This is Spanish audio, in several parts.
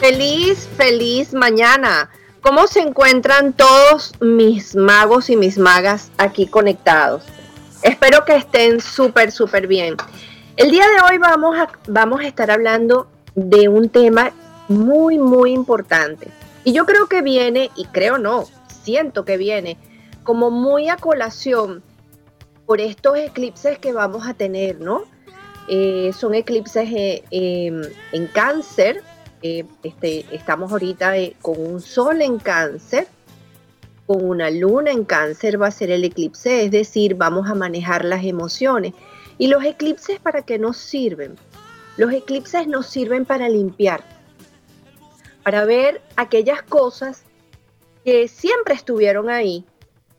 Feliz, feliz mañana. ¿Cómo se encuentran todos mis magos y mis magas aquí conectados? Espero que estén súper, súper bien. El día de hoy vamos a, vamos a estar hablando de un tema muy, muy importante. Y yo creo que viene, y creo no, siento que viene como muy a colación por estos eclipses que vamos a tener, ¿no? Eh, son eclipses eh, em, en cáncer, este, estamos ahorita eh, con un sol en cáncer, con una luna en cáncer va a ser el eclipse, es decir, vamos a manejar las emociones. ¿Y los eclipses para qué nos sirven? Los eclipses nos sirven para limpiar, para ver aquellas cosas que siempre estuvieron ahí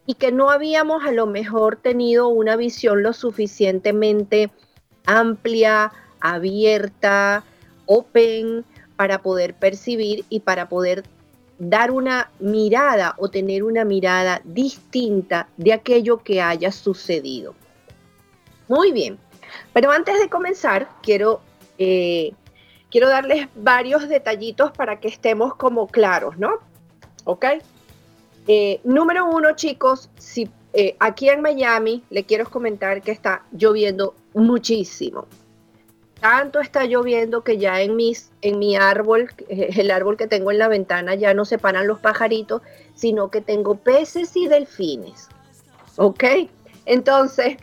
y que no habíamos a lo mejor tenido una visión lo suficientemente amplia, abierta, open, para poder percibir y para poder dar una mirada o tener una mirada distinta de aquello que haya sucedido. Muy bien, pero antes de comenzar, quiero, eh, quiero darles varios detallitos para que estemos como claros, ¿no? ¿Ok? Eh, número uno, chicos, si eh, aquí en Miami le quiero comentar que está lloviendo muchísimo. Tanto está lloviendo que ya en, mis, en mi árbol, eh, el árbol que tengo en la ventana, ya no se paran los pajaritos, sino que tengo peces y delfines. ¿Ok? Entonces,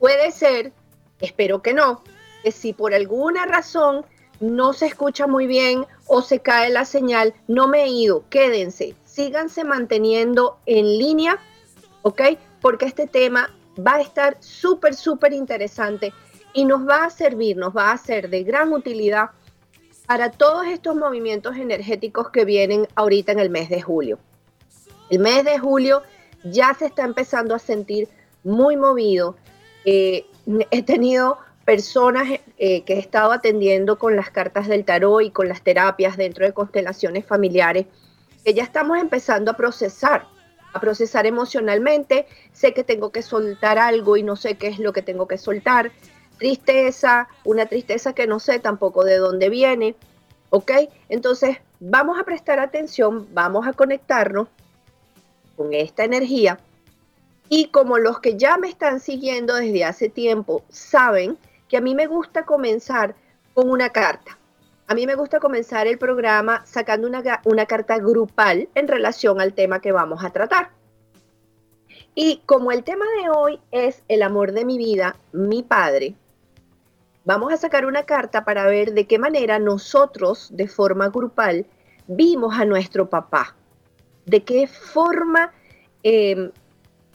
puede ser, espero que no, que si por alguna razón no se escucha muy bien o se cae la señal, no me he ido, quédense, síganse manteniendo en línea, ¿ok? Porque este tema va a estar súper, súper interesante y nos va a servir, nos va a ser de gran utilidad para todos estos movimientos energéticos que vienen ahorita en el mes de julio. El mes de julio ya se está empezando a sentir muy movido. Eh, he tenido personas eh, que he estado atendiendo con las cartas del tarot y con las terapias dentro de constelaciones familiares, que ya estamos empezando a procesar, a procesar emocionalmente. Sé que tengo que soltar algo y no sé qué es lo que tengo que soltar tristeza, una tristeza que no sé tampoco de dónde viene, ¿ok? Entonces vamos a prestar atención, vamos a conectarnos con esta energía y como los que ya me están siguiendo desde hace tiempo saben que a mí me gusta comenzar con una carta. A mí me gusta comenzar el programa sacando una, una carta grupal en relación al tema que vamos a tratar. Y como el tema de hoy es el amor de mi vida, mi padre, vamos a sacar una carta para ver de qué manera nosotros, de forma grupal, vimos a nuestro papá, de qué forma em,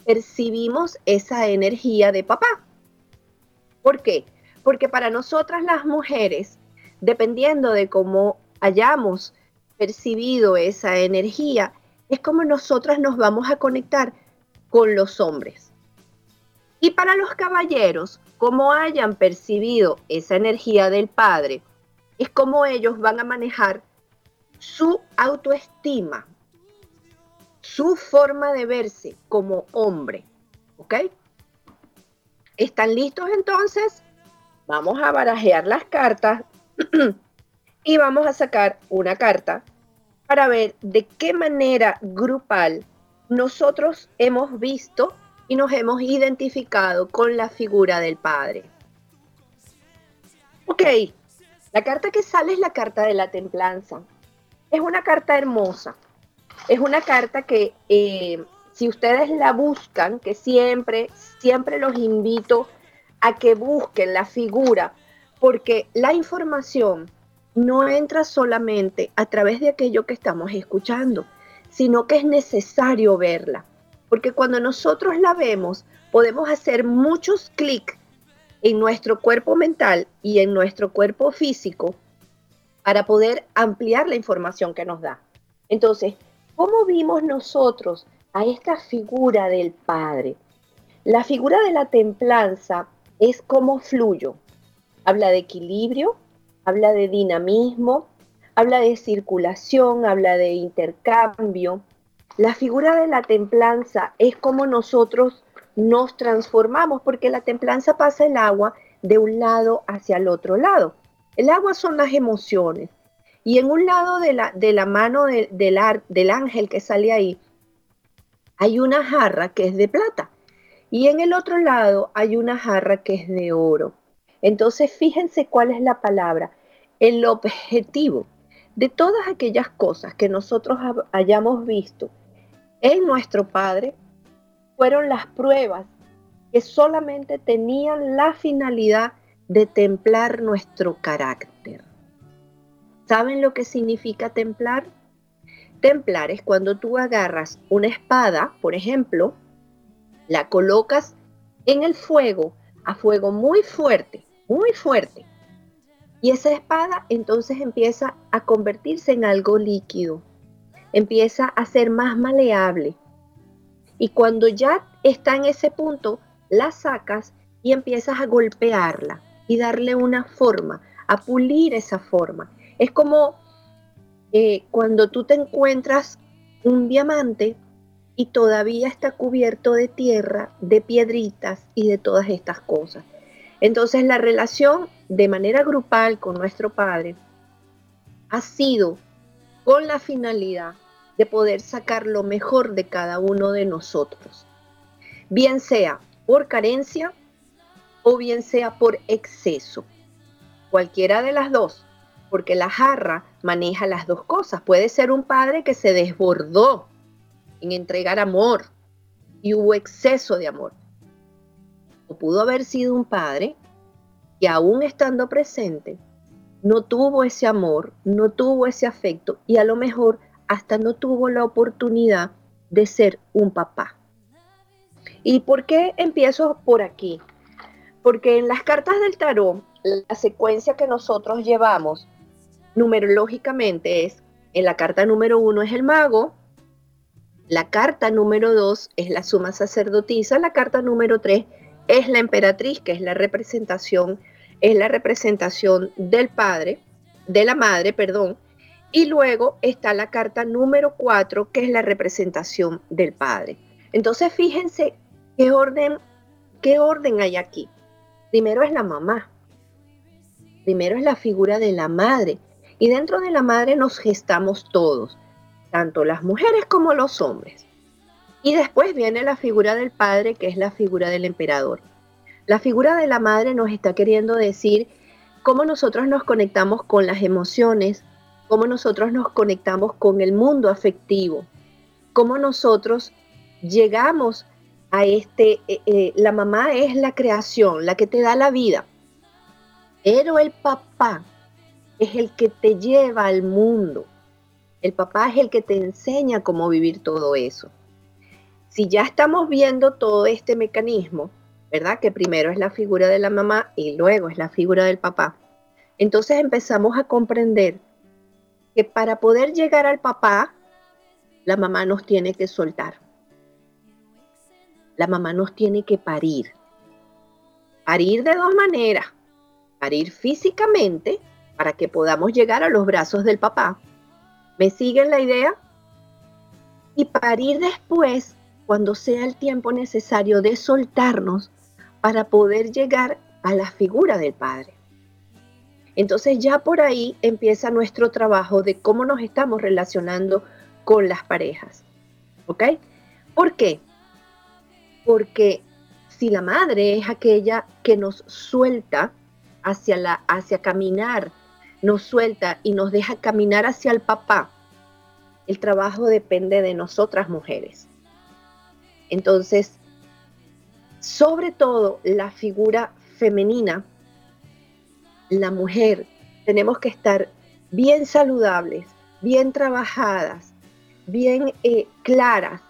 percibimos esa energía de papá. ¿Por qué? Porque para nosotras las mujeres, dependiendo de cómo hayamos percibido esa energía, es como nosotras nos vamos a conectar con los hombres. Y para los caballeros, como hayan percibido esa energía del Padre, es como ellos van a manejar su autoestima, su forma de verse como hombre. ¿Ok? ¿Están listos entonces? Vamos a barajear las cartas y vamos a sacar una carta para ver de qué manera grupal nosotros hemos visto y nos hemos identificado con la figura del Padre. Ok, la carta que sale es la carta de la templanza. Es una carta hermosa. Es una carta que eh, si ustedes la buscan, que siempre, siempre los invito a que busquen la figura, porque la información no entra solamente a través de aquello que estamos escuchando, sino que es necesario verla. Porque cuando nosotros la vemos, podemos hacer muchos clics en nuestro cuerpo mental y en nuestro cuerpo físico para poder ampliar la información que nos da. Entonces, ¿cómo vimos nosotros a esta figura del Padre. La figura de la templanza es como fluyo. Habla de equilibrio, habla de dinamismo, habla de circulación, habla de intercambio. La figura de la templanza es como nosotros nos transformamos, porque la templanza pasa el agua de un lado hacia el otro lado. El agua son las emociones. Y en un lado de la, de la mano del, del ángel que sale ahí, hay una jarra que es de plata y en el otro lado hay una jarra que es de oro. Entonces fíjense cuál es la palabra. El objetivo de todas aquellas cosas que nosotros hayamos visto en nuestro Padre fueron las pruebas que solamente tenían la finalidad de templar nuestro carácter. ¿Saben lo que significa templar? Templar es cuando tú agarras una espada, por ejemplo, la colocas en el fuego, a fuego muy fuerte, muy fuerte. Y esa espada entonces empieza a convertirse en algo líquido, empieza a ser más maleable. Y cuando ya está en ese punto, la sacas y empiezas a golpearla y darle una forma, a pulir esa forma. Es como eh, cuando tú te encuentras un diamante y todavía está cubierto de tierra, de piedritas y de todas estas cosas. Entonces la relación de manera grupal con nuestro Padre ha sido con la finalidad de poder sacar lo mejor de cada uno de nosotros, bien sea por carencia o bien sea por exceso. Cualquiera de las dos porque la jarra maneja las dos cosas. Puede ser un padre que se desbordó en entregar amor y hubo exceso de amor. O pudo haber sido un padre que aún estando presente, no tuvo ese amor, no tuvo ese afecto y a lo mejor hasta no tuvo la oportunidad de ser un papá. ¿Y por qué empiezo por aquí? Porque en las cartas del tarot, la secuencia que nosotros llevamos numerológicamente es, en la carta número uno es el mago, la carta número dos es la suma sacerdotisa, la carta número tres es la emperatriz, que es la representación, es la representación del padre, de la madre, perdón, y luego está la carta número cuatro, que es la representación del padre. Entonces, fíjense qué orden, qué orden hay aquí. Primero es la mamá. Primero es la figura de la madre. Y dentro de la madre nos gestamos todos, tanto las mujeres como los hombres. Y después viene la figura del padre, que es la figura del emperador. La figura de la madre nos está queriendo decir cómo nosotros nos conectamos con las emociones, cómo nosotros nos conectamos con el mundo afectivo, cómo nosotros llegamos a este, eh, eh, la mamá es la creación, la que te da la vida, pero el papá es el que te lleva al mundo. El papá es el que te enseña cómo vivir todo eso. Si ya estamos viendo todo este mecanismo, ¿verdad? Que primero es la figura de la mamá y luego es la figura del papá. Entonces empezamos a comprender que para poder llegar al papá, la mamá nos tiene que soltar. La mamá nos tiene que parir. Parir de dos maneras. Parir físicamente para que podamos llegar a los brazos del papá. ¿Me siguen la idea? Y parir después cuando sea el tiempo necesario de soltarnos para poder llegar a la figura del Padre. Entonces ya por ahí empieza nuestro trabajo de cómo nos estamos relacionando con las parejas. ¿Ok? ¿Por qué? Porque si la madre es aquella que nos suelta hacia, la, hacia caminar, nos suelta y nos deja caminar hacia el papá, el trabajo depende de nosotras mujeres. Entonces, sobre todo la figura femenina, la mujer, tenemos que estar bien saludables, bien trabajadas, bien eh, claras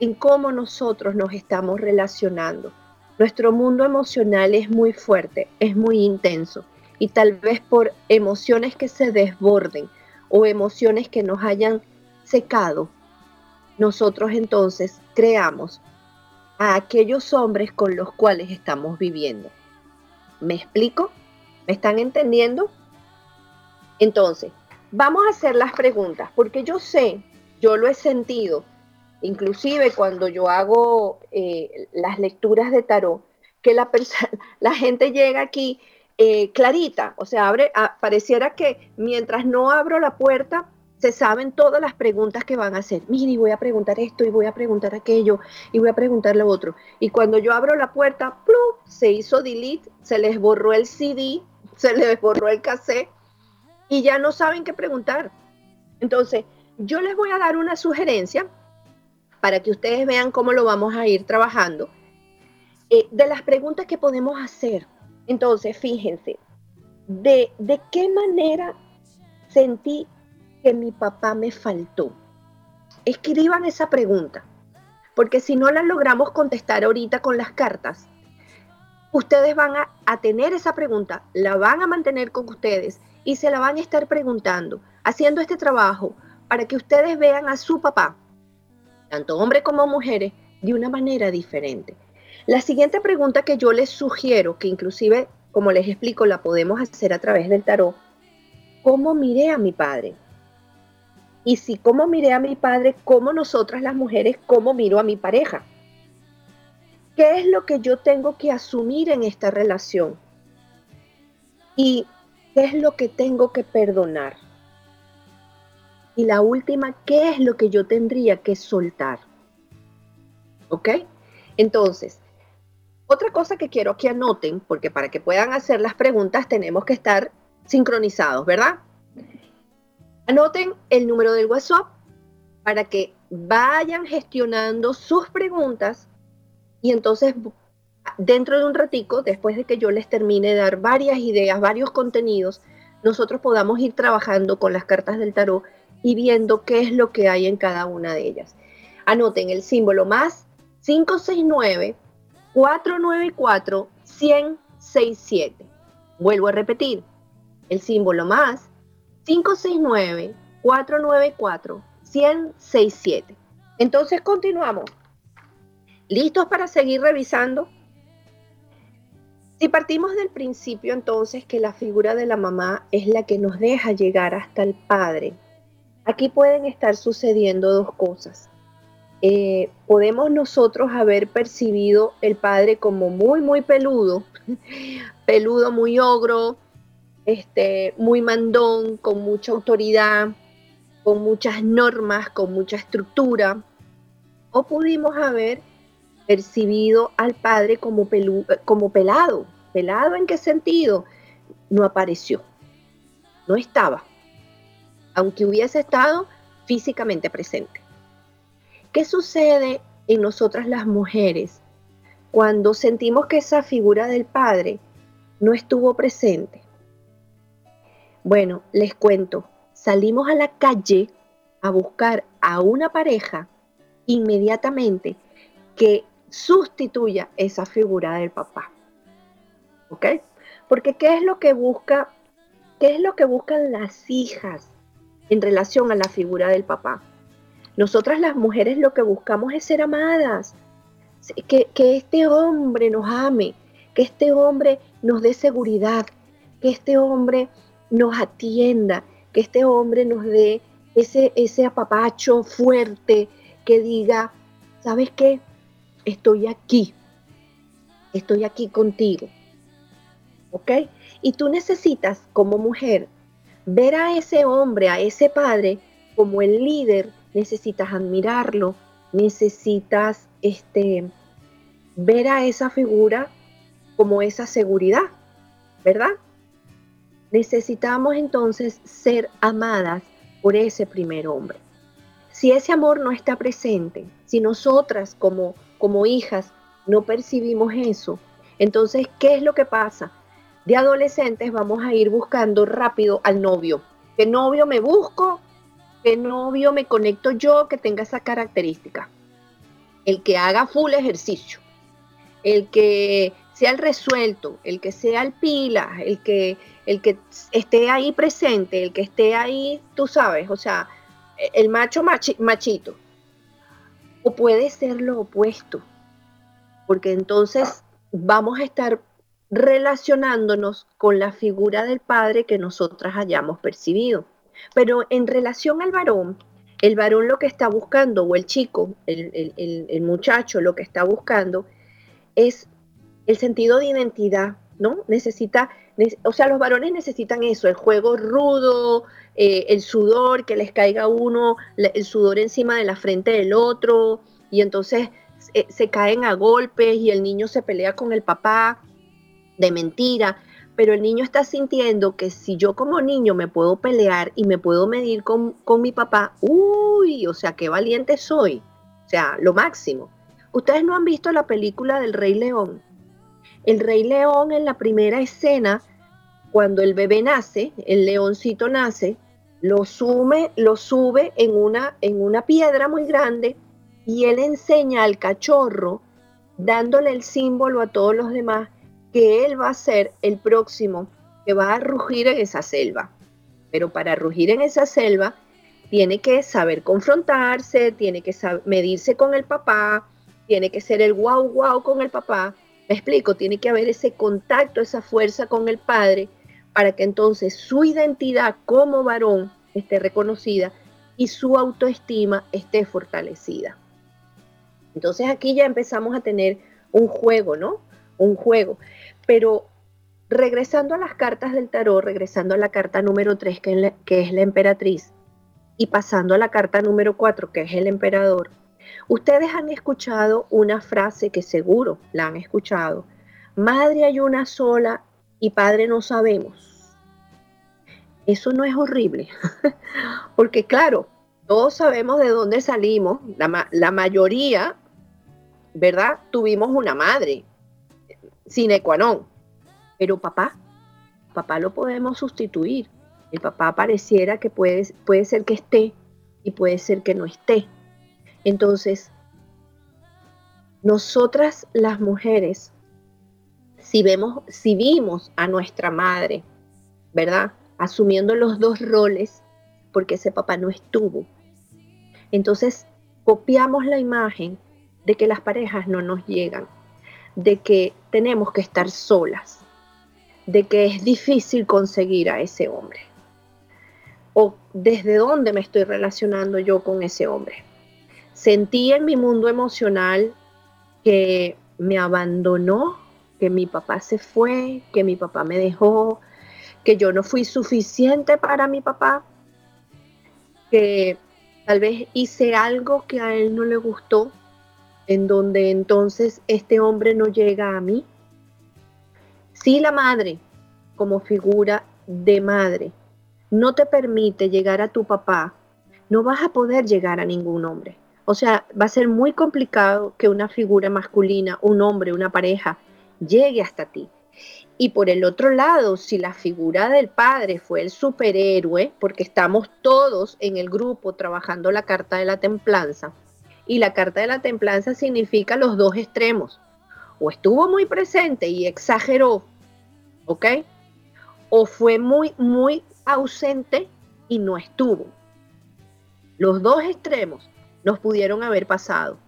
en cómo nosotros nos estamos relacionando. Nuestro mundo emocional es muy fuerte, es muy intenso y tal vez por emociones que se desborden o emociones que nos hayan secado, nosotros entonces creamos a aquellos hombres con los cuales estamos viviendo. ¿Me explico? ¿Me están entendiendo? Entonces, vamos a hacer las preguntas, porque yo sé, yo lo he sentido, inclusive cuando yo hago eh, las lecturas de tarot, que la, la gente llega aquí eh, clarita, o sea, abre, pareciera que mientras no abro la puerta, se saben todas las preguntas que van a hacer. Mire, voy a preguntar esto y voy a preguntar aquello y voy a preguntar lo otro. Y cuando yo abro la puerta, se hizo delete, se les borró el CD, se les borró el cassette y ya no saben qué preguntar. Entonces, yo les voy a dar una sugerencia para que ustedes vean cómo lo vamos a ir trabajando eh, de las preguntas que podemos hacer. Entonces, fíjense, de, de qué manera sentí que mi papá me faltó? Escriban esa pregunta, porque si no la logramos contestar ahorita con las cartas, ustedes van a, tener esa pregunta, la van a mantener con ustedes y se la van a estar preguntando, haciendo este trabajo para que ustedes vean a su papá, tanto hombres como mujeres, de una manera diferente. La siguiente pregunta que yo les sugiero, que inclusive, como les explico, la podemos hacer a través del tarot, ¿cómo miré a mi padre? Y si como miré a mi padre, como nosotras las mujeres, cómo miro a mi pareja. ¿Qué es lo que yo tengo que asumir en esta relación? ¿Y qué es lo que tengo que perdonar? Y la última, ¿qué es lo que yo tendría que soltar? ¿Ok? Entonces, otra cosa que quiero que anoten, porque para que puedan hacer las preguntas tenemos que estar sincronizados, ¿verdad? Anoten el número del WhatsApp para que vayan gestionando sus preguntas y entonces dentro de un ratico, después de que yo les termine de dar varias ideas, varios contenidos, nosotros podamos ir trabajando con las cartas del tarot y viendo qué es lo que hay en cada una de ellas. Anoten el símbolo más 569 494 167. Vuelvo a repetir, el símbolo más 569-494-1067. Entonces continuamos. ¿Listos para seguir revisando? Si partimos del principio entonces que la figura de la mamá es la que nos deja llegar hasta el padre, aquí pueden estar sucediendo dos cosas. Eh, podemos nosotros haber percibido el padre como muy, muy peludo, peludo, muy ogro, este, muy mandón, con mucha autoridad, con muchas normas, con mucha estructura, o pudimos haber percibido al padre como, como pelado. ¿Pelado en qué sentido? No apareció, no estaba, aunque hubiese estado físicamente presente. ¿Qué sucede en nosotras las mujeres cuando sentimos que esa figura del padre no estuvo presente? Bueno, les cuento, salimos a la calle a buscar a una pareja inmediatamente que sustituya esa figura del papá. ¿Ok? Porque ¿qué es lo que busca? ¿Qué es lo que buscan las hijas en relación a la figura del papá? Nosotras las mujeres lo que buscamos es ser amadas, que, que este hombre nos ame, que este hombre nos dé seguridad, que este hombre nos atienda, que este hombre nos dé ese, ese apapacho fuerte que diga, ¿sabes qué? Estoy aquí, estoy aquí contigo. ¿Ok? Y tú necesitas como mujer ver a ese hombre, a ese padre, como el líder, necesitas admirarlo, necesitas este, ver a esa figura como esa seguridad, ¿verdad? Necesitamos entonces ser amadas por ese primer hombre. Si ese amor no está presente, si nosotras como, como hijas no percibimos eso, entonces, ¿qué es lo que pasa? De adolescentes vamos a ir buscando rápido al novio. ¿Qué novio me busco? ¿Qué novio me conecto yo que tenga esa característica? El que haga full ejercicio, el que sea el resuelto, el que sea el pila, el que, el que esté ahí presente, el que esté ahí, tú sabes, o sea, el macho machito. O puede ser lo opuesto, porque entonces vamos a estar relacionándonos con la figura del padre que nosotras hayamos percibido. Pero en relación al varón, el varón lo que está buscando, o el chico, el, el muchacho lo que está buscando, es el sentido de identidad, ¿no? Necesita, o sea, los varones necesitan eso, el juego rudo, eh, el sudor, que les caiga uno, el sudor encima de la frente del otro, y entonces eh, se caen a golpes y el niño se pelea con el papá de mentira, pero el niño está sintiendo que si yo como niño me puedo pelear y me puedo medir con, con mi papá, uy, o sea, qué valiente soy, o sea, lo máximo. Ustedes no han visto la película del Rey León. El Rey León en la primera escena, cuando el bebé nace, el leoncito nace, lo, sume, lo sube en una, en una piedra muy grande y él enseña al cachorro, dándole el símbolo a todos los demás, que él va a ser el próximo que va a rugir en esa selva. Pero para rugir en esa selva, tiene que saber confrontarse, tiene que medirse con el papá, tiene que ser el guau guau con el papá. Me explico, tiene que haber ese contacto, esa fuerza con el padre para que entonces su identidad como varón esté reconocida y su autoestima esté fortalecida. Entonces aquí ya empezamos a tener un juego, ¿no? Un juego. Pero regresando a las cartas del tarot, regresando a la carta número 3, que, es la emperatriz, y pasando a la carta número 4, que es el emperador, Ustedes han escuchado una frase que seguro la han escuchado. Madre hay una sola y padre no sabemos. Eso no es horrible, porque claro, todos sabemos de dónde salimos, la, mayoría, ¿verdad? Tuvimos una madre, sine qua non, pero papá, papá lo podemos sustituir. El papá pareciera que puede, puede ser que esté y puede ser que no esté. Entonces, nosotras las mujeres, si vemos, si vimos a nuestra madre, ¿verdad? Asumiendo los dos roles, porque ese papá no estuvo. Entonces, copiamos la imagen de que las parejas no nos llegan, de que tenemos que estar solas, de que es difícil conseguir a ese hombre. O desde dónde me estoy relacionando yo con ese hombre sentí en mi mundo emocional que me abandonó, que mi papá se fue, que mi papá me dejó, que yo no fui suficiente para mi papá, que tal vez hice algo que a él no le gustó, en donde entonces este hombre no llega a mí. Si la madre, como figura de madre, no te permite llegar a tu papá, no vas a poder llegar a ningún hombre. O sea, va a ser muy complicado que una figura masculina, un hombre, una pareja, llegue hasta ti. Y por el otro lado, si la figura del padre fue el superhéroe, porque estamos todos en el grupo trabajando la carta de la templanza, y la carta de la templanza significa los dos extremos. O estuvo muy presente y exageró, ¿ok? O fue muy, muy ausente y no estuvo. Los dos extremos nos pudieron haber pasado.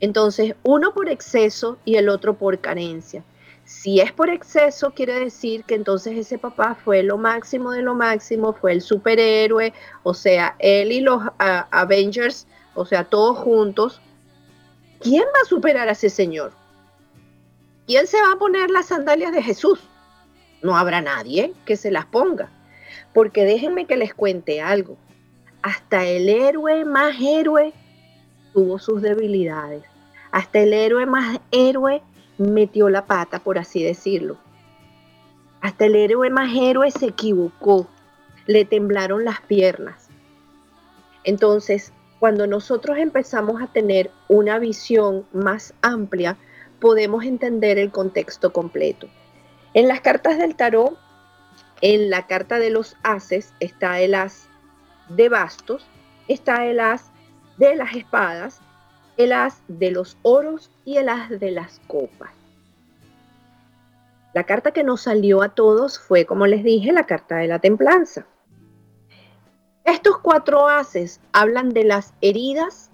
Entonces, uno por exceso y el otro por carencia. Si es por exceso, quiere decir que entonces ese papá fue lo máximo de lo máximo, fue el superhéroe, o sea, él y los Avengers, o sea, todos juntos. ¿Quién va a superar a ese señor? ¿Quién se va a poner las sandalias de Jesús? no habrá nadie que se las ponga. Porque déjenme que les cuente algo. Hasta el héroe más héroe tuvo sus debilidades. Hasta el héroe más héroe metió la pata, por así decirlo. Hasta el héroe más héroe se equivocó. Le temblaron las piernas. Entonces, cuando nosotros empezamos a tener una visión más amplia, podemos entender el contexto completo. En las cartas del tarot, en la carta de los haces está el as de bastos, está el as de las espadas, el as de los oros y el as de las copas. La carta que nos salió a todos fue, como les dije, la carta de la templanza. Estos cuatro haces hablan de las heridas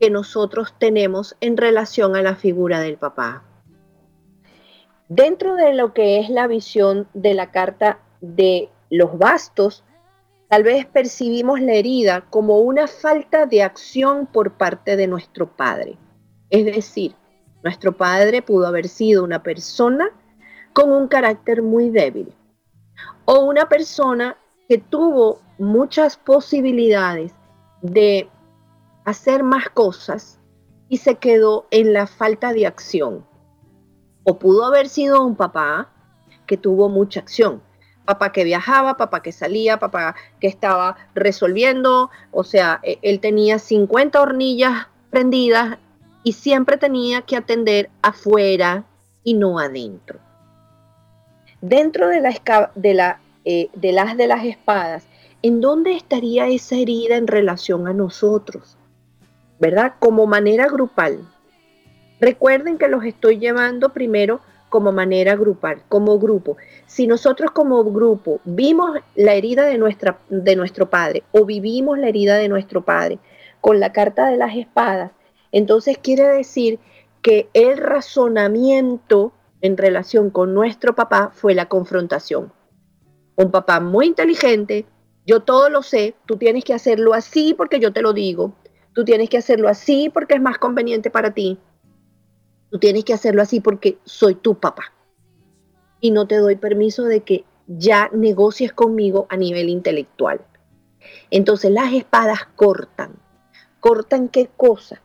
que nosotros tenemos en relación a la figura del papá. Dentro de lo que es la visión de la carta de los bastos, tal vez percibimos la herida como una falta de acción por parte de nuestro padre. Es decir, nuestro padre pudo haber sido una persona con un carácter muy débil o una persona que tuvo muchas posibilidades de hacer más cosas y se quedó en la falta de acción. O pudo haber sido un papá que tuvo mucha acción. Papá que viajaba, papá que salía, papá que estaba resolviendo. O sea, e, él tenía 50 hornillas prendidas y siempre tenía que atender afuera y no adentro. Dentro de, la, de, eh, de las de las espadas ¿en dónde estaría esa herida en relación a nosotros? ¿Verdad? Como manera grupal. Recuerden que los estoy llevando primero como manera grupal, como grupo. Si nosotros como grupo vimos la herida de, nuestra, de nuestro padre o vivimos la herida de nuestro padre con la carta de las espadas, entonces quiere decir que el razonamiento en relación con nuestro papá fue la confrontación. Un papá muy inteligente, yo todo lo sé, tú tienes que hacerlo así porque yo te lo digo. Tú tienes que hacerlo así porque es más conveniente para ti. Tú tienes que hacerlo así porque soy tu papá. Y no te doy permiso de que ya negocies conmigo a nivel intelectual. Entonces las espadas cortan. ¿Cortan qué cosa?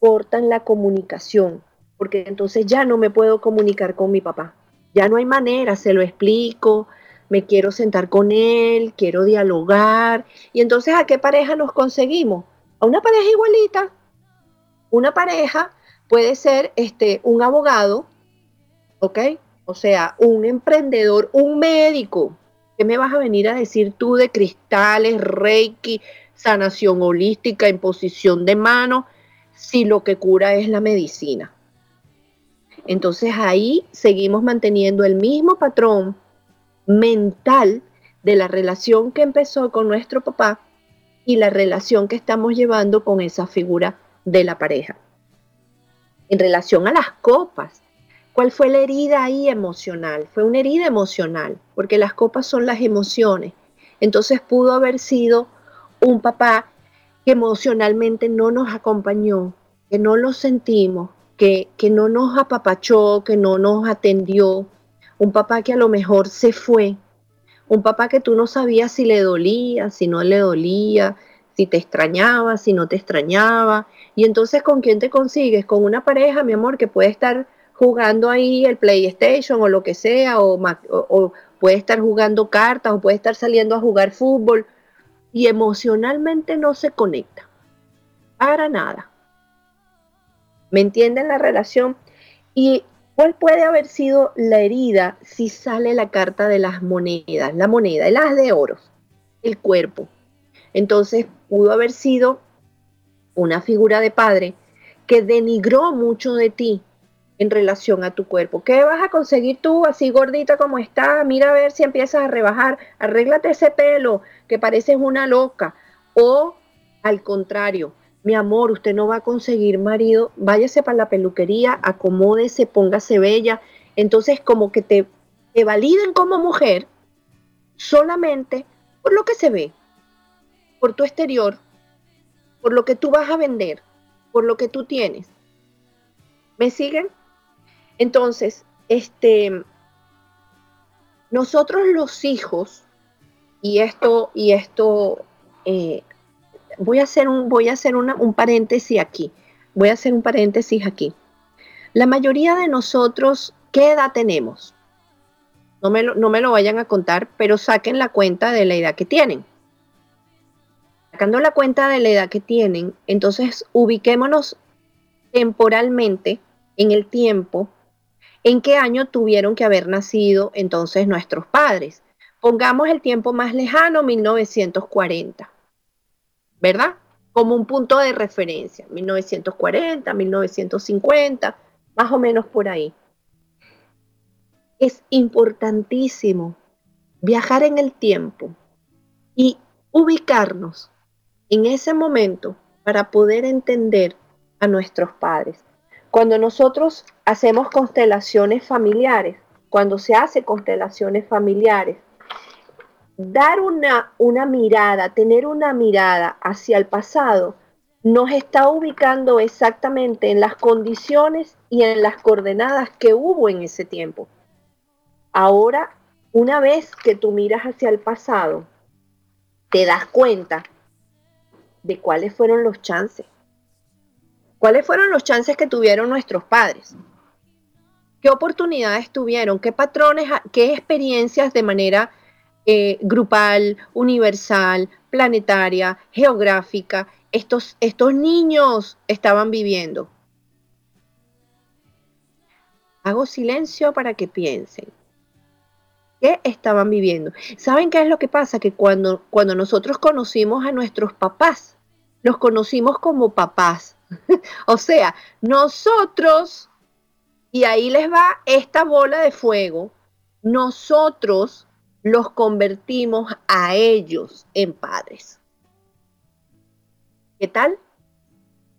Cortan la comunicación. Porque entonces ya no me puedo comunicar con mi papá. Ya no hay manera, se lo explico, me quiero sentar con él, quiero dialogar. Y entonces, ¿a qué pareja nos conseguimos? A una pareja igualita. Una pareja puede ser este, un abogado, ¿ok? O sea, un emprendedor, un médico. ¿Qué me vas a venir a decir tú de cristales, reiki, sanación holística, imposición de mano, si lo que cura es la medicina? Entonces ahí seguimos manteniendo el mismo patrón mental de la relación que empezó con nuestro papá y la relación que estamos llevando con esa figura de la pareja. En relación a las copas, ¿cuál fue la herida ahí emocional? Fue una herida emocional, porque las copas son las emociones. Entonces pudo haber sido un papá que emocionalmente no nos acompañó, que no lo sentimos, que, que no nos apapachó, que no nos atendió, un papá que a lo mejor se fue, un papá que tú no sabías si le dolía, si no le dolía, si te extrañaba, si no te extrañaba. Y entonces, ¿con quién te consigues? Con una pareja, mi amor, que puede estar jugando ahí el PlayStation o lo que sea, o, puede estar jugando cartas, o puede estar saliendo a jugar fútbol, y emocionalmente no se conecta. Para nada. ¿Me entienden la relación? Y ¿Cuál puede haber sido la herida si sale la carta de las monedas? La moneda, el as de oro, el cuerpo. Entonces pudo haber sido una figura de padre que denigró mucho de ti en relación a tu cuerpo. ¿Qué vas a conseguir tú así gordita como está? Mira a ver si empiezas a rebajar, arréglate ese pelo que pareces una loca. O al contrario, mi amor, usted no va a conseguir marido, váyase para la peluquería, acomódese, póngase bella. Entonces, como que te, te validen como mujer solamente por lo que se ve, por tu exterior, por lo que tú vas a vender, por lo que tú tienes. ¿Me siguen? Entonces, este, nosotros los hijos, y esto, y esto, eh, voy a hacer, un, voy a hacer un paréntesis aquí, voy a hacer un paréntesis aquí. La mayoría de nosotros, ¿qué edad tenemos? No me, lo, no me lo vayan a contar, pero saquen la cuenta de la edad que tienen. Sacando la cuenta de la edad que tienen, entonces ubiquémonos temporalmente en el tiempo en qué año tuvieron que haber nacido entonces nuestros padres. Pongamos el tiempo más lejano, 1940, ¿verdad? Como un punto de referencia, 1940, 1950, más o menos por ahí. Es importantísimo viajar en el tiempo y ubicarnos en ese momento para poder entender a nuestros padres. Cuando nosotros hacemos constelaciones familiares, cuando se hace constelaciones familiares, dar una, una mirada, tener una mirada hacia el pasado, nos está ubicando exactamente en las condiciones y en las coordenadas que hubo en ese tiempo. Ahora, una vez que tú miras hacia el pasado, te das cuenta de cuáles fueron los chances ¿Cuáles fueron los chances que tuvieron nuestros padres? ¿Qué oportunidades tuvieron? ¿Qué patrones, qué experiencias de manera eh, grupal, universal, planetaria, geográfica estos, estos niños estaban viviendo? Hago silencio para que piensen. ¿Qué estaban viviendo? ¿Saben qué es lo que pasa? Que cuando, cuando nosotros conocimos a nuestros papás, los conocimos como papás, o sea, nosotros, y ahí les va esta bola de fuego, nosotros los convertimos a ellos en padres. ¿Qué tal?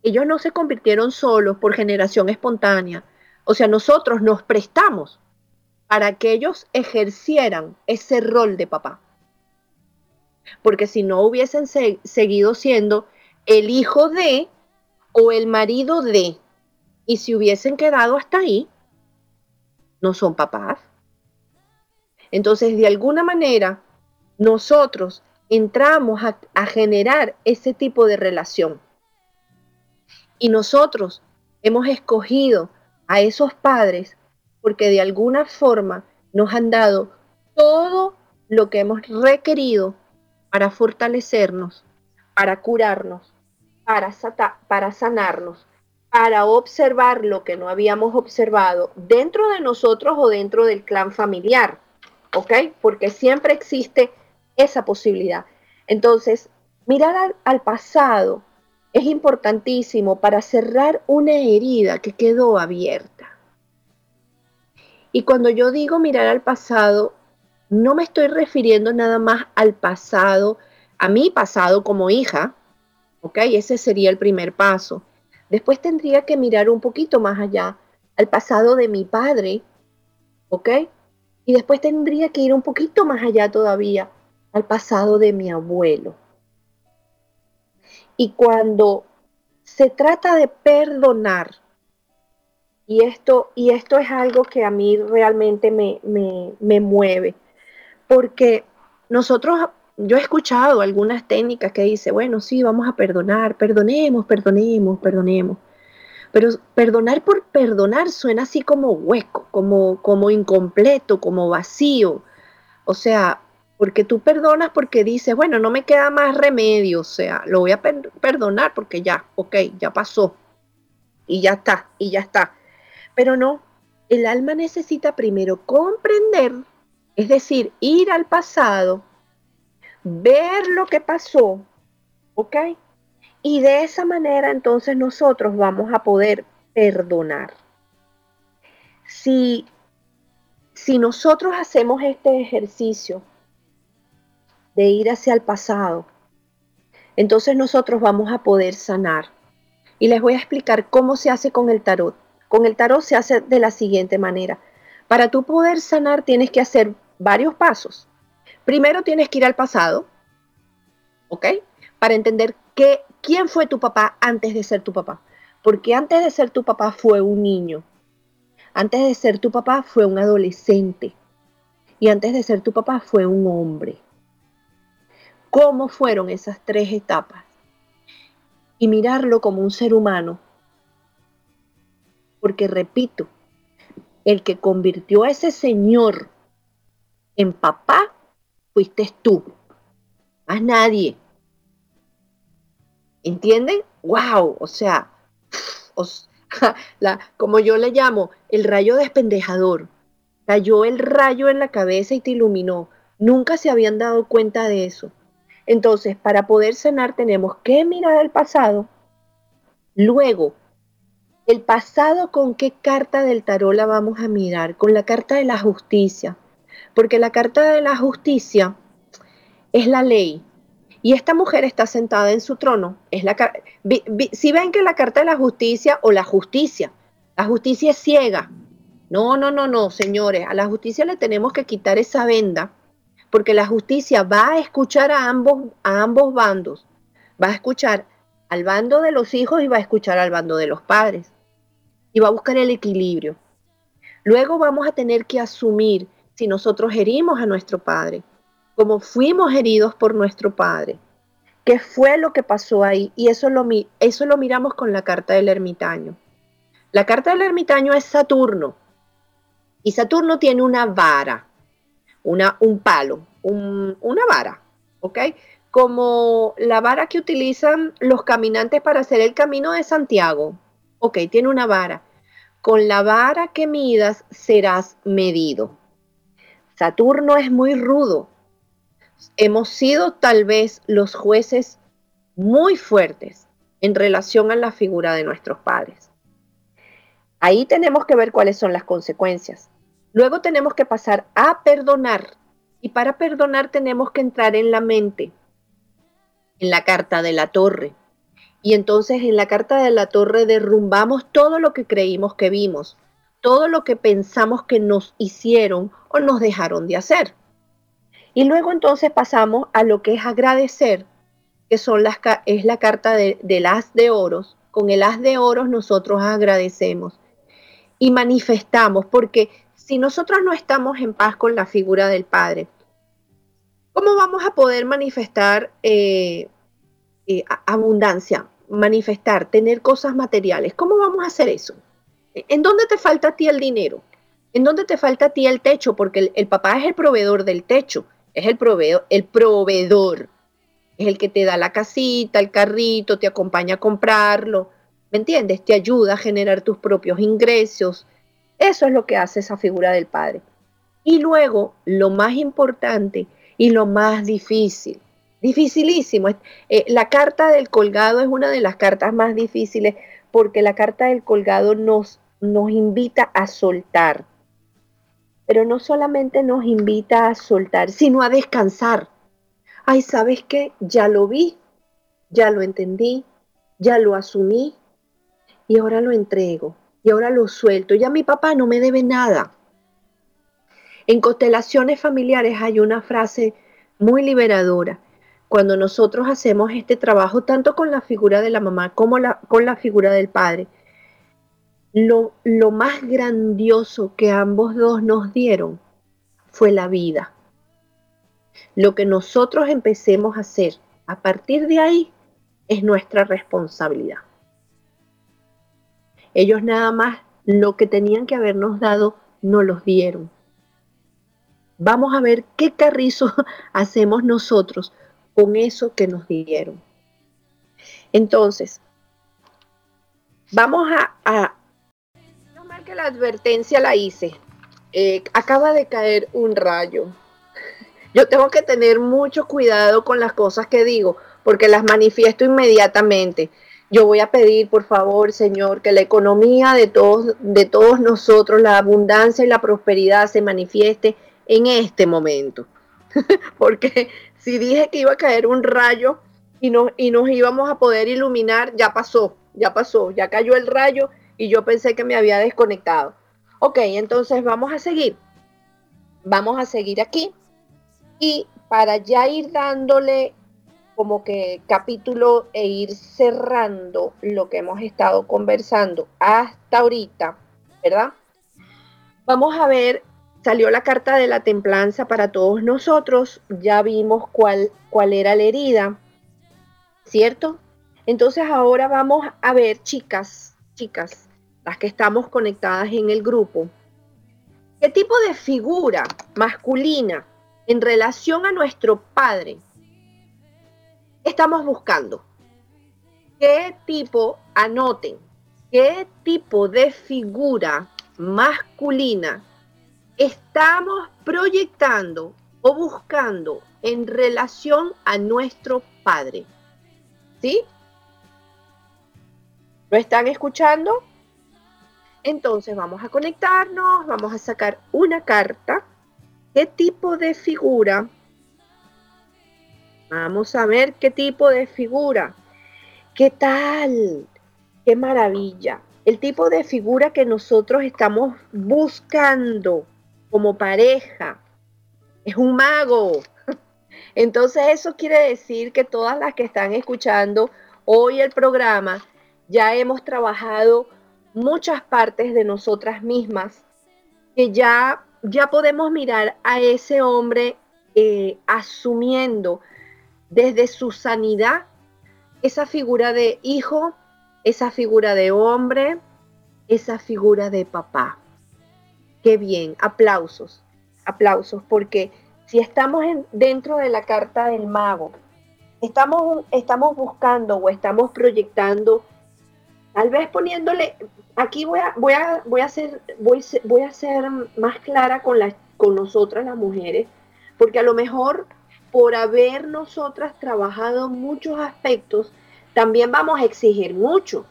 Ellos no se convirtieron solos por generación espontánea. O sea, nosotros nos prestamos para que ellos ejercieran ese rol de papá. Porque si no hubiesen seguido siendo el hijo de, o el marido de, y si hubiesen quedado hasta ahí, no son papás. Entonces, de alguna manera, nosotros entramos a, generar ese tipo de relación. Y nosotros hemos escogido a esos padres porque de alguna forma nos han dado todo lo que hemos requerido para fortalecernos, para curarnos, para, sanarnos, para observar lo que no habíamos observado dentro de nosotros o dentro del clan familiar, ¿ok? Porque siempre existe esa posibilidad. Entonces, mirar al, pasado es importantísimo para cerrar una herida que quedó abierta. Y cuando yo digo mirar al pasado, no me estoy refiriendo nada más al pasado, a mi pasado como hija, ¿ok? Ese sería el primer paso. Después tendría que mirar un poquito más allá, al pasado de mi padre, ¿ok? Y después tendría que ir un poquito más allá todavía, al pasado de mi abuelo. Y cuando se trata de perdonar, y esto, y esto es algo que a mí realmente me, me, me mueve, porque nosotros yo he escuchado algunas técnicas que dice, bueno, sí, vamos a perdonar, perdonemos, perdonemos, perdonemos. Pero perdonar por perdonar suena así como hueco, como, como incompleto, como vacío. O sea, porque tú perdonas porque dices, bueno, no me queda más remedio, o sea, lo voy a perdonar porque ya, ok, ya pasó. Y ya está, y ya está. Pero no, el alma necesita primero comprender, es decir, ir al pasado ver lo que pasó, ¿ok? Y de esa manera entonces nosotros vamos a poder perdonar. Si, si nosotros hacemos este ejercicio de ir hacia el pasado, entonces nosotros vamos a poder sanar. Y les voy a explicar cómo se hace con el tarot. Con el tarot se hace de la siguiente manera. Para tú poder sanar tienes que hacer varios pasos. Primero tienes que ir al pasado, ¿ok? Para entender que, quién fue tu papá antes de ser tu papá. Porque antes de ser tu papá fue un niño. Antes de ser tu papá fue un adolescente. y antes de ser tu papá fue un hombre. ¿Cómo fueron esas tres etapas? Y mirarlo como un ser humano. Porque repito, el que convirtió a ese señor en papá fuiste tú, más nadie. ¿Entienden? ¡Wow! O sea, la, como yo le llamo, el rayo despendejador. Cayó el rayo en la cabeza y te iluminó. Nunca se habían dado cuenta de eso. Entonces, para poder sanar tenemos que mirar el pasado. Luego, el pasado con qué carta del tarot la vamos a mirar? Con la carta de la justicia. Porque la carta de la justicia es la ley, y esta mujer está sentada en su trono. Es la, si ven que la carta de la justicia o la justicia, la justicia es ciega. No, no, no, no, señores, a la justicia le tenemos que quitar esa venda, porque la justicia va a escuchar a ambos, a ambos bandos. Va a escuchar al bando de los hijos y va a escuchar al bando de los padres. Y va a buscar el equilibrio. Luego vamos a tener que asumir si nosotros herimos a nuestro padre como fuimos heridos por nuestro Padre. ¿Qué fue lo que pasó ahí? Y eso lo, lo miramos con la carta del ermitaño. La carta del ermitaño es Saturno. Y Saturno tiene una vara, una, un palo, una vara, ¿ok? Como la vara que utilizan los caminantes para hacer el camino de Santiago. Ok, tiene una vara. Con la vara que midas serás medido. Saturno es muy rudo, hemos sido tal vez los jueces muy fuertes en relación a la figura de nuestros padres. Ahí tenemos que ver cuáles son las consecuencias. Luego tenemos que pasar a perdonar. Y para perdonar tenemos que entrar en la mente, en la carta de la torre. Y entonces en la carta de la torre derrumbamos todo lo que creímos que vimos, todo lo que pensamos que nos hicieron o nos dejaron de hacer. Y luego entonces pasamos a lo que es agradecer, que son las, es la carta de, del as de oros. Con el as de oros nosotros agradecemos y manifestamos, porque si nosotros no estamos en paz con la figura del Padre, ¿cómo vamos a poder manifestar eh, eh, abundancia, manifestar, tener cosas materiales? ¿Cómo vamos a hacer eso? ¿En dónde te falta a ti el dinero? ¿En dónde te falta a ti el techo? Porque el papá es el proveedor del techo es el proveedor, el proveedor. Es el que te da la casita, el carrito, te acompaña a comprarlo. ¿Me entiendes? Te ayuda a generar tus propios ingresos. Eso es lo que hace esa figura del padre. Y luego, lo más importante y lo más difícil, dificilísimo. Eh, la carta del colgado es una de las cartas más difíciles porque la carta del colgado nos, nos invita a soltar pero no solamente nos invita a soltar, sino a descansar. Ay, ¿sabes qué? Ya lo vi, ya lo entendí, ya lo asumí y ahora lo entrego y ahora lo suelto. Ya mi papá no me debe nada. En constelaciones familiares hay una frase muy liberadora. Cuando nosotros hacemos este trabajo, tanto con la figura de la mamá como con la figura del padre, lo, más grandioso que ambos dos nos dieron fue la vida. Lo que nosotros empecemos a hacer a partir de ahí es nuestra responsabilidad. Ellos nada más lo que tenían que habernos dado no los dieron. Vamos a ver qué carrizo hacemos nosotros con eso que nos dieron. Entonces, vamos a, que la advertencia la hice. Eh, acaba de caer un rayo. Yo tengo que tener mucho cuidado con las cosas que digo, porque las manifiesto inmediatamente. Yo voy a pedir, por favor, Señor, que la economía de todos, de todos nosotros, la abundancia y la prosperidad se manifieste en este momento. porque si dije que iba a caer un rayo y, no, y nos íbamos a poder iluminar, ya pasó, ya pasó, ya cayó el rayo y yo pensé que me había desconectado. Ok, entonces vamos a seguir. Vamos a seguir aquí. Y para ya ir dándole como que capítulo e ir cerrando lo que hemos estado conversando hasta ahorita, ¿verdad? Vamos a ver salió la carta de la templanza para todos nosotros, ya vimos cuál, cuál era la herida, ¿cierto? Entonces ahora vamos a ver, chicas, chicas, las que estamos conectadas en el grupo, qué tipo de figura masculina en relación a nuestro padre estamos buscando. ¿Qué tipo, anoten, qué tipo de figura masculina estamos proyectando o buscando en relación a nuestro Padre. ¿Sí? ¿Lo están escuchando? Entonces vamos a conectarnos, vamos a sacar una carta. ¿Qué tipo de figura? Vamos a ver qué tipo de figura. ¿Qué tal? ¡Qué maravilla! El tipo de figura que nosotros estamos buscando como pareja. Es un mago. Entonces eso quiere decir que todas las que están escuchando hoy el programa ya hemos trabajado muchas partes de nosotras mismas que ya, ya podemos mirar a ese hombre eh, asumiendo desde su sanidad esa figura de hijo, esa figura de hombre, esa figura de papá. Qué bien, aplausos, aplausos, porque si estamos dentro de la carta del mago, estamos, estamos buscando o estamos proyectando, tal vez poniéndole, aquí voy a, voy a, voy a, ser, voy, voy a ser más clara con, la, con nosotras las mujeres, porque a lo mejor por haber nosotras trabajado muchos aspectos, también vamos a exigir mucho.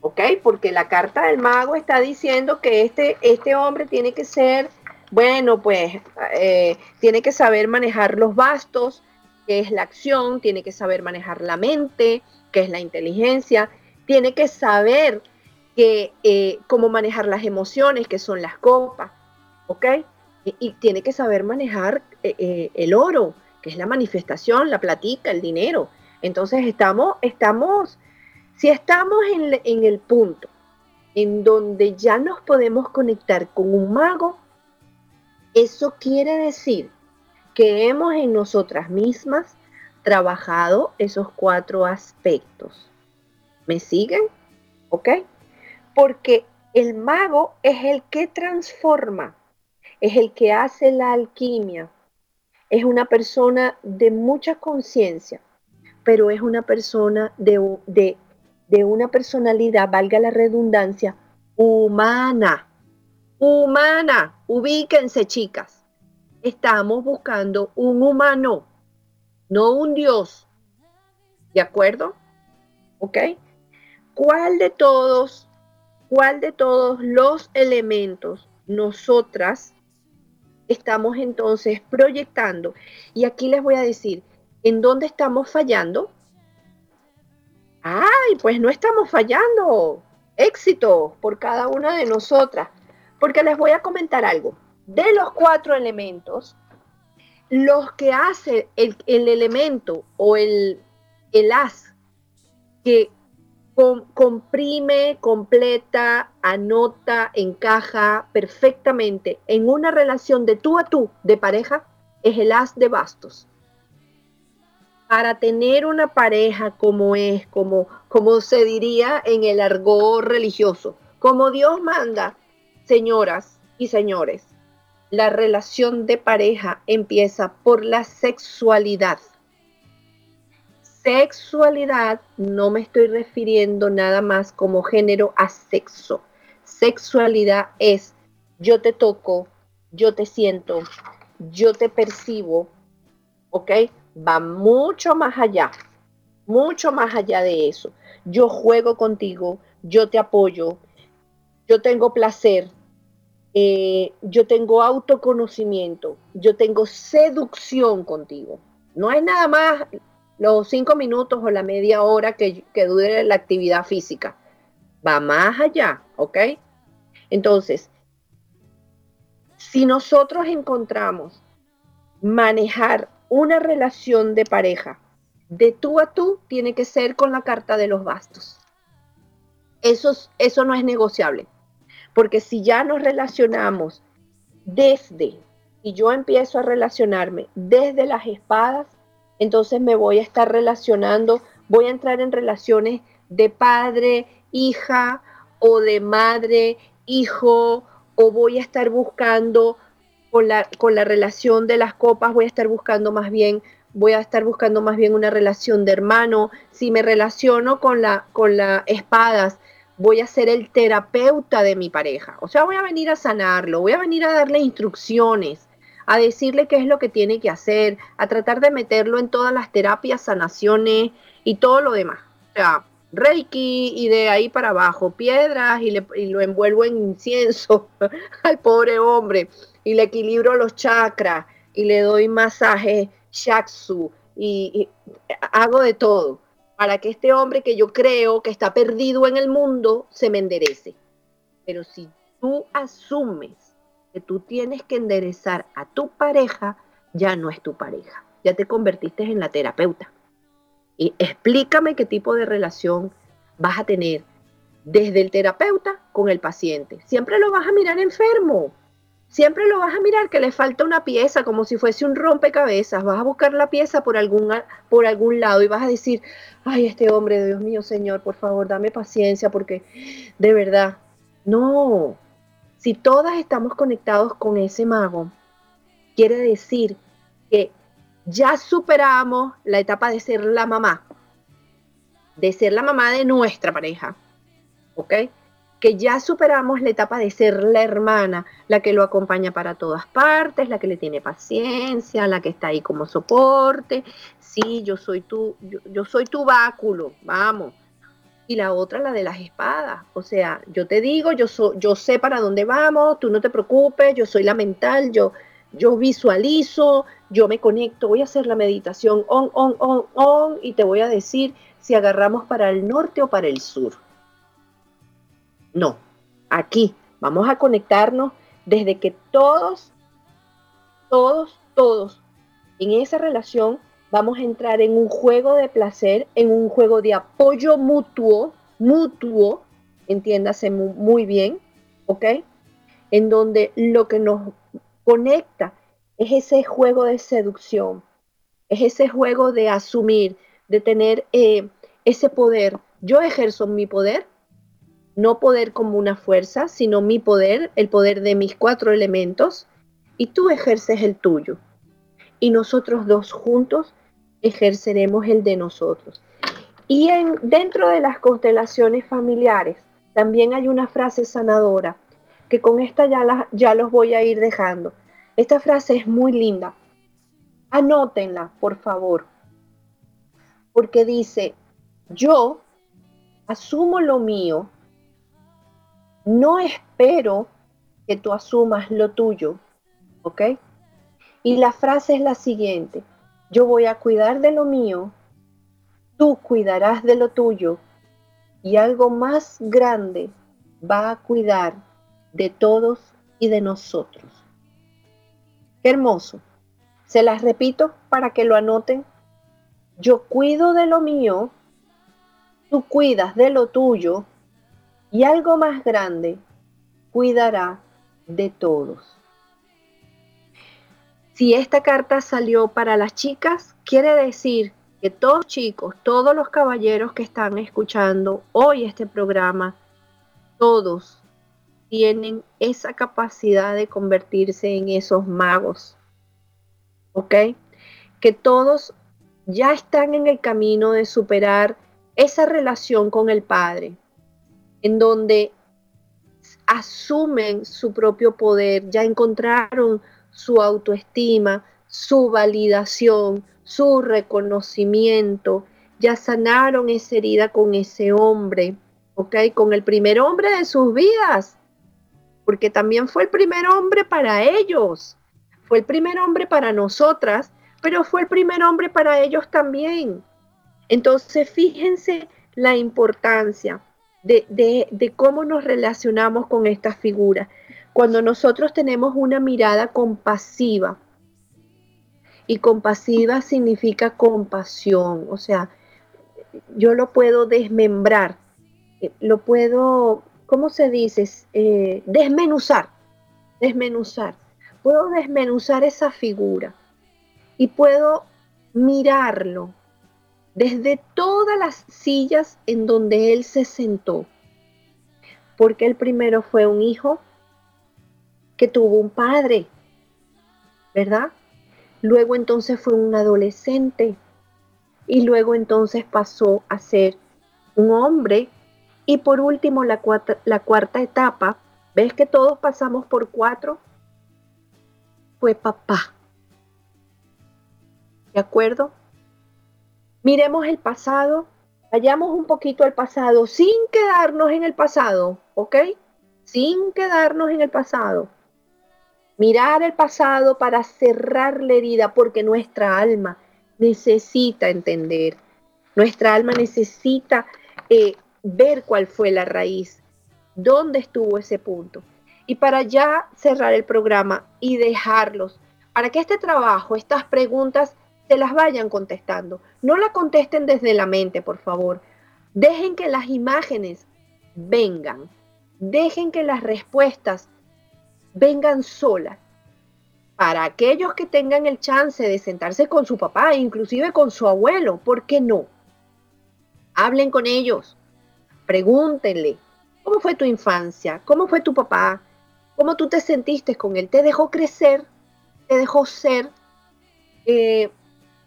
¿ok? Porque la carta del mago está diciendo que este, este hombre tiene que ser, bueno, pues eh, tiene que saber manejar los bastos, que es la acción, tiene que saber manejar la mente, que es la inteligencia, tiene que saber que, eh, cómo manejar las emociones, que son las copas, ¿ok? Y, tiene que saber manejar eh, el oro, que es la manifestación, la platica, el dinero. Entonces estamos, estamos si estamos en, el punto en donde ya nos podemos conectar con un mago, eso quiere decir que hemos en nosotras mismas trabajado esos cuatro aspectos. ¿Me siguen? ¿Ok? Porque el mago es el que transforma, es el que hace la alquimia, es una persona de mucha conciencia, pero es una persona de, de de una personalidad, valga la redundancia, humana. Humana. Ubíquense, chicas. Estamos buscando un humano, no un Dios. ¿De acuerdo? ¿Ok? ¿Cuál de todos, cuál de todos los elementos nosotras estamos entonces proyectando? Y aquí les voy a decir, ¿en dónde estamos fallando? ay, pues no estamos fallando. Éxito por cada una de nosotras. Porque les voy a comentar algo. De los cuatro elementos, los que hace el, elemento o el, el as que comprime, completa, anota, encaja perfectamente en una relación de tú a tú de pareja, es el as de bastos para tener una pareja como es, como, como se diría en el argot religioso, como Dios manda, señoras y señores, la relación de pareja empieza por la sexualidad. Sexualidad no me estoy refiriendo nada más como género a sexo. Sexualidad es yo te toco, yo te siento, yo te percibo, ¿ok? va mucho más allá, mucho más allá de eso. Yo juego contigo, yo te apoyo, yo tengo placer, eh, yo tengo autoconocimiento, yo tengo seducción contigo. No es nada más los cinco minutos o la media hora que, que dure la actividad física. Va más allá, ¿ok? Entonces, si nosotros encontramos manejar una relación de pareja de tú a tú tiene que ser con la carta de los bastos. Eso, eso no es negociable, porque si ya nos relacionamos desde, y yo empiezo a relacionarme desde las espadas, entonces me voy a estar relacionando, voy a entrar en relaciones de padre, hija, o de madre, hijo, o voy a estar buscando con la, con la relación de las copas, voy a estar buscando más bien voy a estar buscando más bien una relación de hermano. Si me relaciono con la con las espadas, voy a ser el terapeuta de mi pareja. O sea, voy a venir a sanarlo, voy a venir a darle instrucciones, a decirle qué es lo que tiene que hacer, a tratar de meterlo en todas las terapias, sanaciones y todo lo demás. O sea, Reiki y de ahí para abajo, piedras y, le, y lo envuelvo en incienso al pobre hombre y le equilibro los chakras y le doy masaje shaxu y, hago de todo para que este hombre que yo creo que está perdido en el mundo se me enderece. Pero si tú asumes que tú tienes que enderezar a tu pareja, ya no es tu pareja, ya te convertiste en la terapeuta. Y explícame qué tipo de relación vas a tener desde el terapeuta con el paciente. Siempre lo vas a mirar enfermo. Siempre lo vas a mirar que le falta una pieza, como si fuese un rompecabezas. Vas a buscar la pieza por algún, por algún lado y vas a decir, ay, este hombre, Dios mío, Señor, por favor, dame paciencia, porque de verdad, no. Si todas estamos conectados con ese mago, quiere decir que ya superamos la etapa de ser la mamá, de ser la mamá de nuestra pareja, ¿ok? que ya superamos la etapa de ser la hermana, la que lo acompaña para todas partes, la que le tiene paciencia, la que está ahí como soporte. Sí, yo soy tu, yo, soy tu báculo, vamos. Y la otra, la de las espadas. O sea, yo te digo, yo, yo sé para dónde vamos, tú no te preocupes, yo soy la mental, yo, yo visualizo, yo me conecto, voy a hacer la meditación on, on, on, on, y te voy a decir si agarramos para el norte o para el sur. No, aquí vamos a conectarnos desde que todos, todos, todos en esa relación vamos a entrar en un juego de placer, en un juego de apoyo mutuo, mutuo, entiéndase muy bien, ¿ok? En donde lo que nos conecta es ese juego de seducción, es ese juego de asumir, de tener eh, ese poder. Yo ejerzo mi poder no poder como una fuerza, sino mi poder, el poder de mis cuatro elementos, y tú ejerces el tuyo. Y nosotros dos juntos ejerceremos el de nosotros. Y en, dentro de las constelaciones familiares también hay una frase sanadora, que con esta ya, ya los voy a ir dejando. Esta frase es muy linda. Anótenla, por favor. Porque dice, yo asumo lo mío no espero que tú asumas lo tuyo, ¿ok? Y la frase es la siguiente, yo voy a cuidar de lo mío, tú cuidarás de lo tuyo y algo más grande va a cuidar de todos y de nosotros. Hermoso. Se las repito para que lo anoten. Yo cuido de lo mío, tú cuidas de lo tuyo y algo más grande cuidará de todos. Si esta carta salió para las chicas, quiere decir que todos chicos, todos los caballeros que están escuchando hoy este programa, todos tienen esa capacidad de convertirse en esos magos. ¿Ok? Que todos ya están en el camino de superar esa relación con el Padre, en donde asumen su propio poder, ya encontraron su autoestima, su validación, su reconocimiento, ya sanaron esa herida con ese hombre, ¿ok? Con el primer hombre de sus vidas, porque también fue el primer hombre para ellos, fue el primer hombre para nosotras, pero fue el primer hombre para ellos también. Entonces, fíjense la importancia de, cómo nos relacionamos con estas figuras. Cuando nosotros tenemos una mirada compasiva, y compasiva significa compasión, o sea, yo lo puedo desmembrar, eh, lo puedo, ¿cómo se dice? Eh, desmenuzar, desmenuzar. puedo desmenuzar esa figura y puedo mirarlo desde todas las sillas en donde él se sentó. Porque el primero fue un hijo que tuvo un padre, ¿verdad? Luego entonces fue un adolescente y luego entonces pasó a ser un hombre y por último la cuarta, la cuarta etapa, ¿ves que todos pasamos por cuatro? Fue papá. ¿De acuerdo? Miremos el pasado, vayamos un poquito al pasado sin quedarnos en el pasado, ¿ok? Sin quedarnos en el pasado. Mirar el pasado para cerrar la herida porque nuestra alma necesita entender. Nuestra alma necesita eh, ver cuál fue la raíz, dónde estuvo ese punto. Y para ya cerrar el programa y dejarlos, para que este trabajo, estas preguntas, se las vayan contestando. No la contesten desde la mente, por favor. Dejen que las imágenes vengan. Dejen que las respuestas vengan solas. Para aquellos que tengan el chance de sentarse con su papá, inclusive con su abuelo, ¿por qué no? Hablen con ellos, pregúntenle, ¿cómo fue tu infancia? ¿Cómo fue tu papá? ¿Cómo tú te sentiste con él? ¿Te dejó crecer? ¿Te dejó ser? Eh,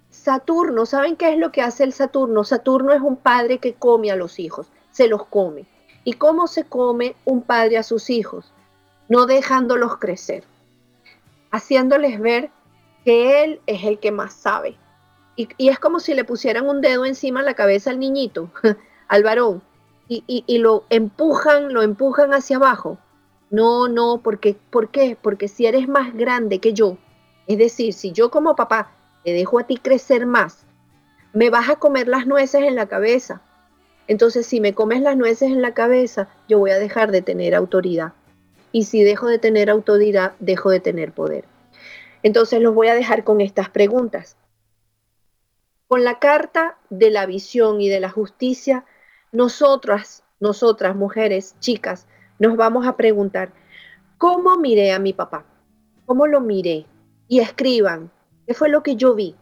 Saturno, ¿saben qué es lo que hace el Saturno? Saturno es un padre que come a los hijos, se los come. ¿Y cómo se come un padre a sus hijos? No dejándolos crecer, haciéndoles ver que Él es el que más sabe. Y, es como si le pusieran un dedo encima de la cabeza al niñito, al varón, y, lo empujan, lo empujan hacia abajo. No, no, porque, ¿por qué? Porque si eres más grande que yo, es decir, si yo como papá te dejo a ti crecer más, me vas a comer las nueces en la cabeza. Entonces, si me comes las nueces en la cabeza, yo voy a dejar de tener autoridad y si dejo de tener autoridad, dejo de tener poder. Entonces los voy a dejar con estas preguntas. Con la carta de la visión y de la justicia, nosotras, nosotras mujeres, chicas, nos vamos a preguntar, ¿cómo miré a mi papá? ¿Cómo lo miré? Y escriban, ¿qué fue lo que yo vi?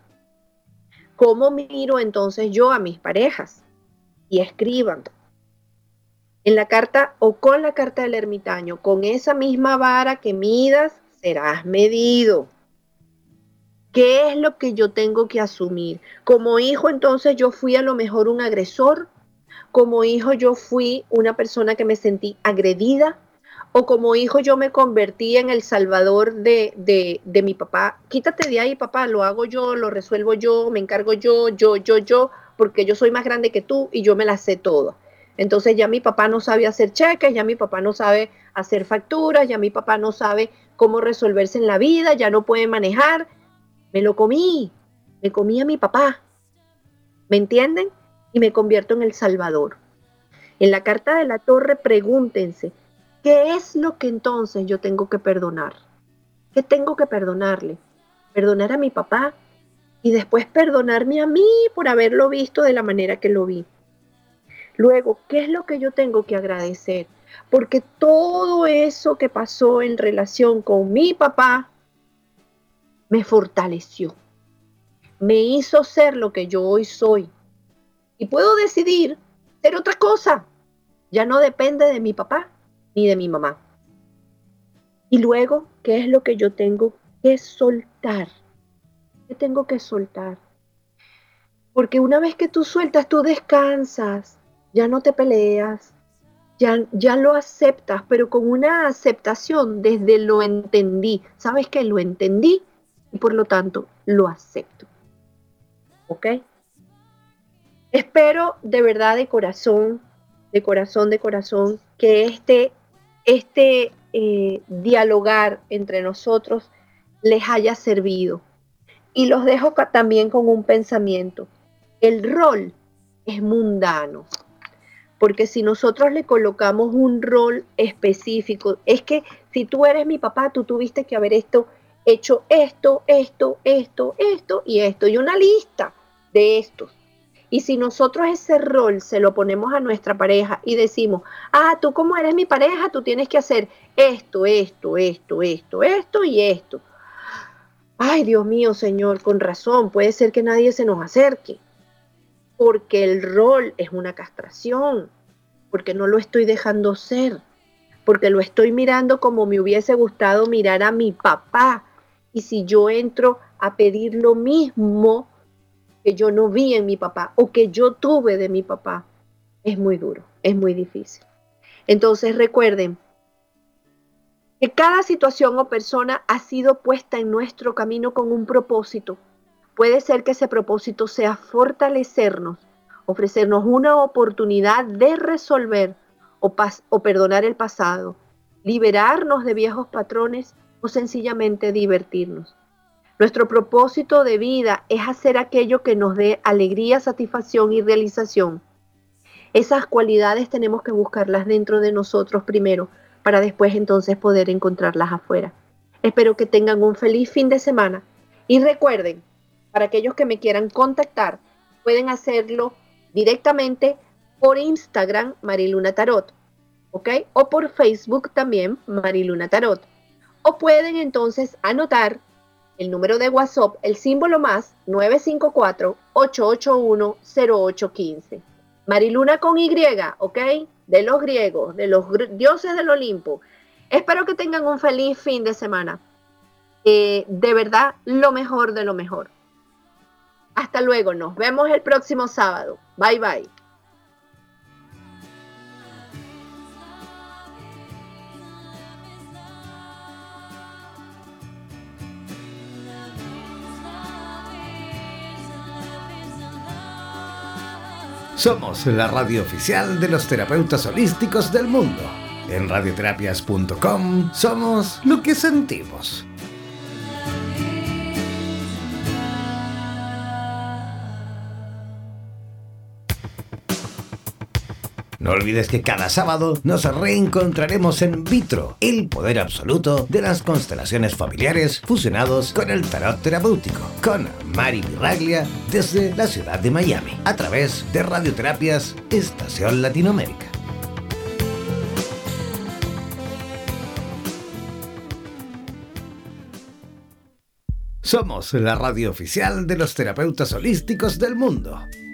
¿Cómo miro entonces yo a mis parejas? Y escriban, en la carta o con la carta del ermitaño, con esa misma vara que midas, serás medido. ¿Qué es lo que yo tengo que asumir? Como hijo, entonces yo fui a lo mejor un agresor. Como hijo, yo fui una persona que me sentí agredida. O como hijo, yo me convertí en el salvador de, de, mi papá. Quítate de ahí, papá, lo hago yo, lo resuelvo yo, me encargo yo, yo, yo, yo, porque yo soy más grande que tú y yo me la sé todo. Entonces ya mi papá no sabe hacer cheques, ya mi papá no sabe hacer facturas, ya mi papá no sabe cómo resolverse en la vida, ya no puede manejar. Me lo comí, me comí a mi papá. ¿Me entienden? Y me convierto en el Salvador. En la carta de la torre pregúntense, ¿qué es lo que entonces yo tengo que perdonar? ¿Qué tengo que perdonarle? Perdonar a mi papá y después perdonarme a mí por haberlo visto de la manera que lo vi. Luego, ¿qué es lo que yo tengo que agradecer? Porque todo eso que pasó en relación con mi papá me fortaleció, me hizo ser lo que yo hoy soy. Y puedo decidir ser otra cosa. Ya no depende de mi papá ni de mi mamá. Y luego, ¿qué es lo que yo tengo que soltar? ¿Qué tengo que soltar? Porque una vez que tú sueltas, tú descansas ya no te peleas, ya, ya lo aceptas, pero con una aceptación desde lo entendí. ¿Sabes que Lo entendí y por lo tanto lo acepto. ¿Ok? Espero de verdad de corazón, de corazón, de corazón, que este, este eh, dialogar entre nosotros les haya servido. Y los dejo también con un pensamiento. El rol es mundano. Porque si nosotros le colocamos un rol específico, es que si tú eres mi papá, tú tuviste que haber esto, hecho esto, esto, esto, esto y esto, y una lista de estos. Y si nosotros ese rol se lo ponemos a nuestra pareja y decimos, ah, tú como eres mi pareja, tú tienes que hacer esto, esto, esto, esto, esto y esto. Ay, Dios mío, Señor, con razón, puede ser que nadie se nos acerque, porque el rol es una castración, porque no lo estoy dejando ser, porque lo estoy mirando como me hubiese gustado mirar a mi papá. Y si yo entro a pedir lo mismo, que yo no vi en mi papá o que yo tuve de mi papá, es muy duro, es muy difícil. Entonces recuerden que cada situación o persona ha sido puesta en nuestro camino con un propósito. Puede ser que ese propósito sea fortalecernos, ofrecernos una oportunidad de resolver o, o perdonar el pasado, liberarnos de viejos patrones o sencillamente divertirnos. Nuestro propósito de vida es hacer aquello que nos dé alegría, satisfacción y realización. Esas cualidades tenemos que buscarlas dentro de nosotros primero, para después entonces poder encontrarlas afuera. Espero que tengan un feliz fin de semana y recuerden, para aquellos que me quieran contactar, pueden hacerlo directamente por Instagram Mariluna Tarot, ¿ok? O por Facebook también Mariluna Tarot. O pueden entonces anotar el número de WhatsApp, el símbolo más 954-881-0815. Mariluna con Y, ¿ok? De los griegos, de los dioses del Olimpo. Espero que tengan un feliz fin de semana. Eh, de verdad, lo mejor de lo mejor. Hasta luego, nos vemos el próximo sábado. Bye bye. Somos la radio oficial de los terapeutas holísticos del mundo. En radioterapias.com somos lo que sentimos. No olvides que cada sábado nos reencontraremos en Vitro, el poder absoluto de las constelaciones familiares fusionados con el tarot terapéutico, con Mari Miraglia desde la ciudad de Miami, a través de Radioterapias Estación Latinoamérica. Somos la radio oficial de los terapeutas holísticos del mundo.